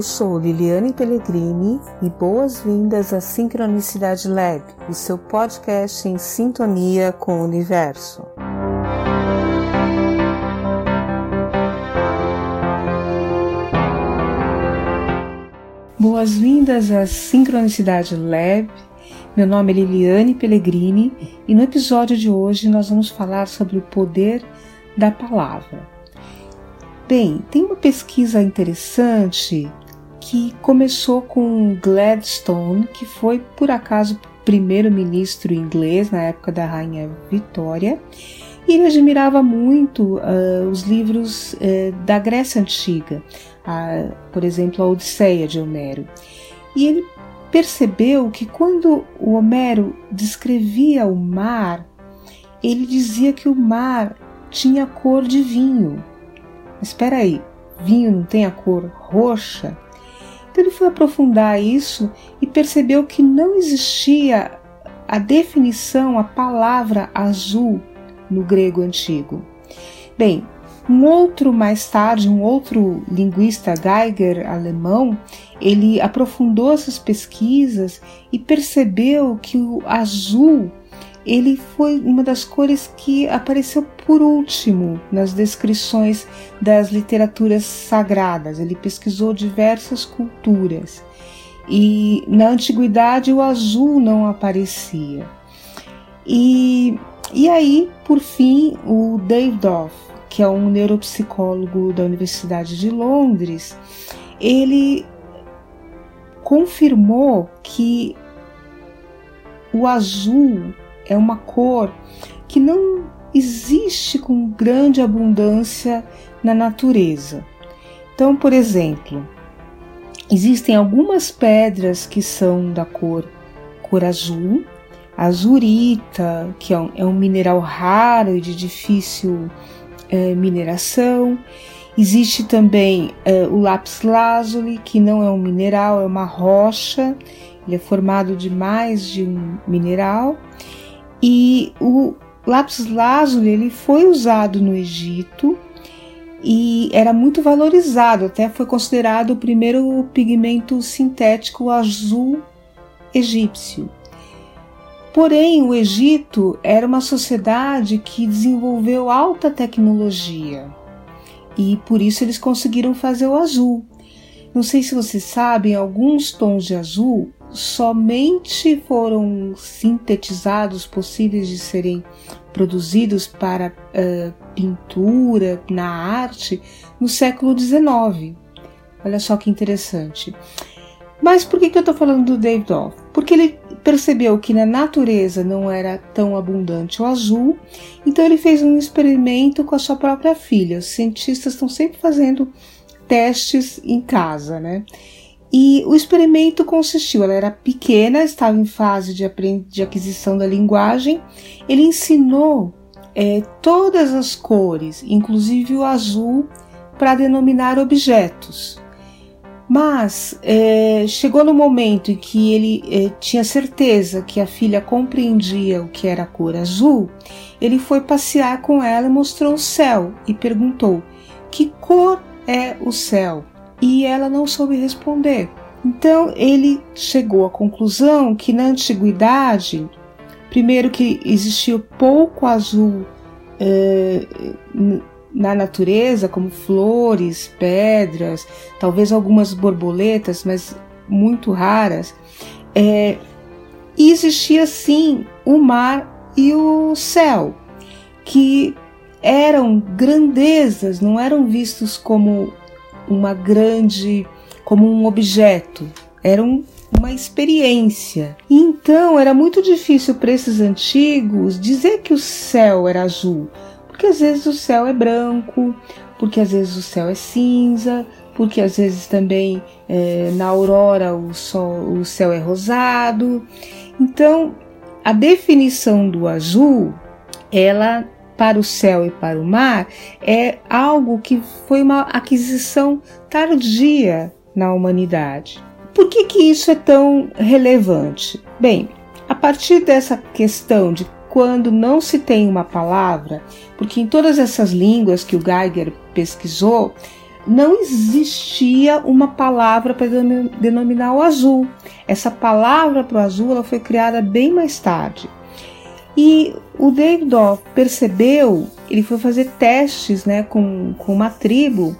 Eu sou Liliane Pellegrini e boas-vindas à Sincronicidade Lab, o seu podcast em sintonia com o universo. Boas-vindas à Sincronicidade Lab. Meu nome é Liliane Pellegrini e no episódio de hoje nós vamos falar sobre o poder da palavra. Bem, tem uma pesquisa interessante que começou com Gladstone, que foi por acaso primeiro-ministro inglês na época da Rainha Vitória, e ele admirava muito uh, os livros uh, da Grécia Antiga, uh, por exemplo, a Odisseia de Homero. E ele percebeu que quando o Homero descrevia o mar, ele dizia que o mar tinha cor de vinho. Espera aí, vinho não tem a cor roxa? Então ele foi aprofundar isso e percebeu que não existia a definição, a palavra azul no grego antigo. Bem, um outro mais tarde, um outro linguista Geiger alemão, ele aprofundou essas pesquisas e percebeu que o azul ele foi uma das cores que apareceu por último nas descrições das literaturas sagradas. Ele pesquisou diversas culturas e na antiguidade o azul não aparecia. E, e aí, por fim, o Davidoff, que é um neuropsicólogo da Universidade de Londres, ele confirmou que o azul é uma cor que não existe com grande abundância na natureza. Então, por exemplo, existem algumas pedras que são da cor cor azul, azurita, que é um, é um mineral raro e de difícil é, mineração. Existe também é, o lápis lazuli, que não é um mineral, é uma rocha. Ele é formado de mais de um mineral. E o lápis lazuli ele foi usado no Egito e era muito valorizado, até foi considerado o primeiro pigmento sintético azul egípcio. Porém, o Egito era uma sociedade que desenvolveu alta tecnologia e por isso eles conseguiram fazer o azul. Não sei se vocês sabem, alguns tons de azul somente foram sintetizados, possíveis de serem produzidos para uh, pintura, na arte, no século XIX. Olha só que interessante. Mas por que, que eu estou falando do David Off? Porque ele percebeu que na natureza não era tão abundante o azul, então ele fez um experimento com a sua própria filha. Os cientistas estão sempre fazendo testes em casa, né? E o experimento consistiu, ela era pequena, estava em fase de, de aquisição da linguagem. Ele ensinou é, todas as cores, inclusive o azul, para denominar objetos. Mas é, chegou no momento em que ele é, tinha certeza que a filha compreendia o que era a cor azul, ele foi passear com ela e mostrou o céu e perguntou: Que cor é o céu? E ela não soube responder. Então ele chegou à conclusão que na antiguidade, primeiro que existia pouco azul eh, na natureza, como flores, pedras, talvez algumas borboletas, mas muito raras, eh, e existia sim o mar e o céu, que eram grandezas, não eram vistos como uma grande, como um objeto, era um, uma experiência. Então era muito difícil para esses antigos dizer que o céu era azul, porque às vezes o céu é branco, porque às vezes o céu é cinza, porque às vezes também é, na aurora o, sol, o céu é rosado. Então a definição do azul ela para o céu e para o mar é algo que foi uma aquisição tardia na humanidade. Por que, que isso é tão relevante? Bem, a partir dessa questão de quando não se tem uma palavra, porque em todas essas línguas que o Geiger pesquisou, não existia uma palavra para denominar o azul. Essa palavra para o azul ela foi criada bem mais tarde. E o Off percebeu, ele foi fazer testes né, com, com uma tribo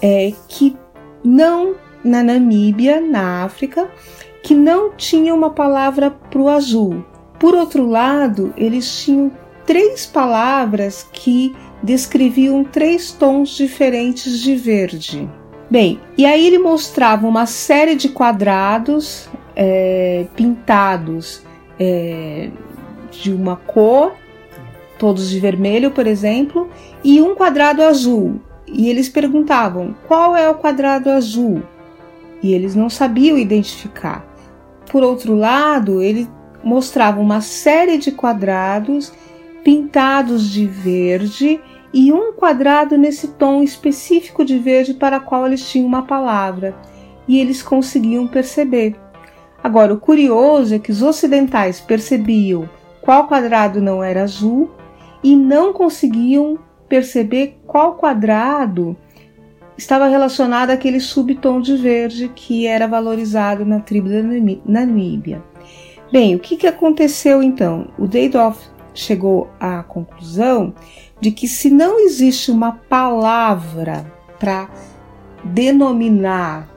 é, que não, na Namíbia, na África, que não tinha uma palavra para o azul. Por outro lado, eles tinham três palavras que descreviam três tons diferentes de verde. Bem, e aí ele mostrava uma série de quadrados é, pintados é, de uma cor, todos de vermelho, por exemplo, e um quadrado azul. E eles perguntavam qual é o quadrado azul, e eles não sabiam identificar. Por outro lado, ele mostrava uma série de quadrados pintados de verde e um quadrado nesse tom específico de verde para qual eles tinham uma palavra, e eles conseguiam perceber. Agora, o curioso é que os ocidentais percebiam qual quadrado não era azul e não conseguiam perceber qual quadrado estava relacionado àquele subtom de verde que era valorizado na tribo da Namíbia. Bem, o que, que aconteceu então? O Deidoff chegou à conclusão de que se não existe uma palavra para denominar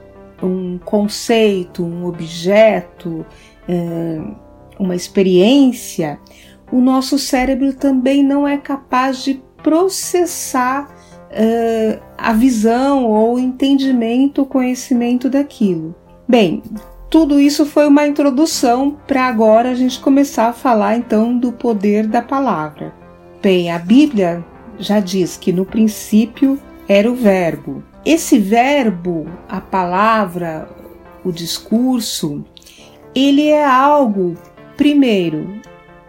um conceito, um objeto, eh, uma experiência, o nosso cérebro também não é capaz de processar uh, a visão ou o entendimento, o conhecimento daquilo. Bem, tudo isso foi uma introdução para agora a gente começar a falar então do poder da palavra. Bem, a Bíblia já diz que no princípio era o Verbo. Esse verbo, a palavra, o discurso, ele é algo, primeiro,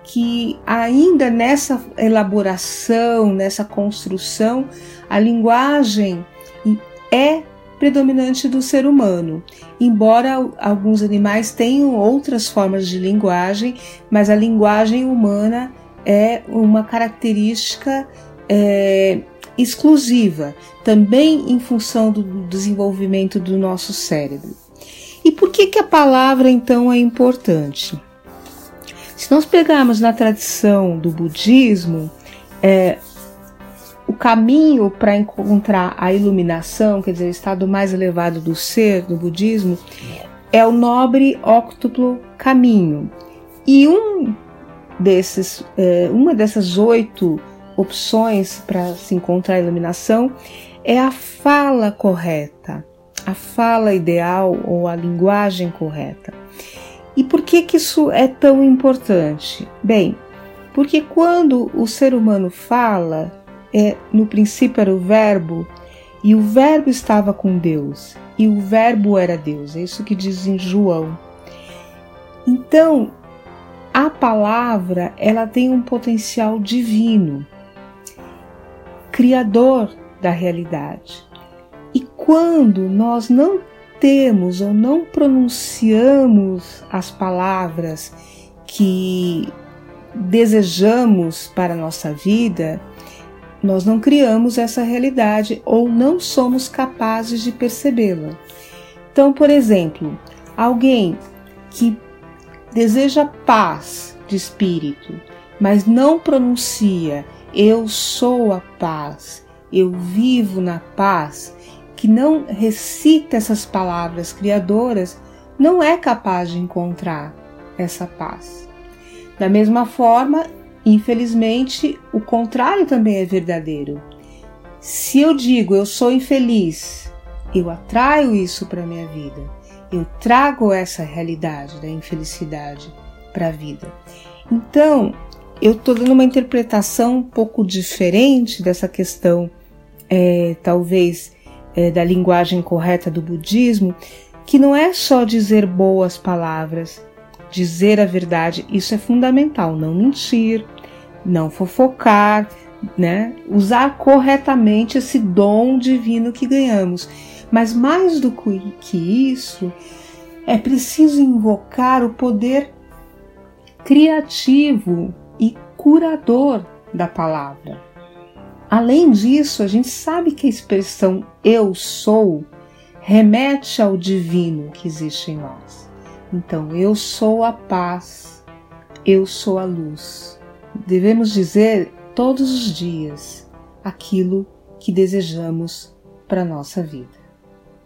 que ainda nessa elaboração, nessa construção, a linguagem é predominante do ser humano. Embora alguns animais tenham outras formas de linguagem, mas a linguagem humana é uma característica é, exclusiva, também em função do desenvolvimento do nosso cérebro. E por que, que a palavra então é importante? Se nós pegarmos na tradição do budismo, é, o caminho para encontrar a iluminação, quer dizer, o estado mais elevado do ser do budismo, é o nobre óctuplo caminho. E um desses, é, uma dessas oito opções para se encontrar a iluminação é a fala correta, a fala ideal ou a linguagem correta. E por que, que isso é tão importante? Bem, porque quando o ser humano fala, é, no princípio era o Verbo, e o Verbo estava com Deus, e o Verbo era Deus. É isso que diz em João. Então, a palavra, ela tem um potencial divino, criador da realidade. E quando nós não temos ou não pronunciamos as palavras que desejamos para a nossa vida, nós não criamos essa realidade ou não somos capazes de percebê-la. Então, por exemplo, alguém que deseja paz de espírito, mas não pronuncia eu sou a paz, eu vivo na paz, que não recita essas palavras criadoras, não é capaz de encontrar essa paz. Da mesma forma, Infelizmente, o contrário também é verdadeiro. Se eu digo eu sou infeliz, eu atraio isso para minha vida. Eu trago essa realidade da infelicidade para a vida. Então, eu estou dando uma interpretação um pouco diferente dessa questão, é, talvez, é, da linguagem correta do budismo, que não é só dizer boas palavras, dizer a verdade, isso é fundamental, não mentir, não fofocar, né? Usar corretamente esse dom divino que ganhamos. Mas mais do que isso, é preciso invocar o poder criativo e curador da palavra. Além disso, a gente sabe que a expressão eu sou remete ao divino que existe em nós. Então, eu sou a paz, eu sou a luz. Devemos dizer todos os dias aquilo que desejamos para a nossa vida.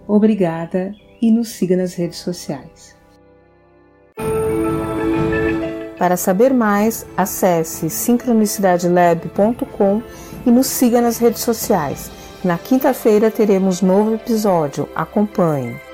Obrigada e nos siga nas redes sociais. Para saber mais, acesse sincronicidadelab.com e nos siga nas redes sociais. Na quinta-feira teremos novo episódio. Acompanhe.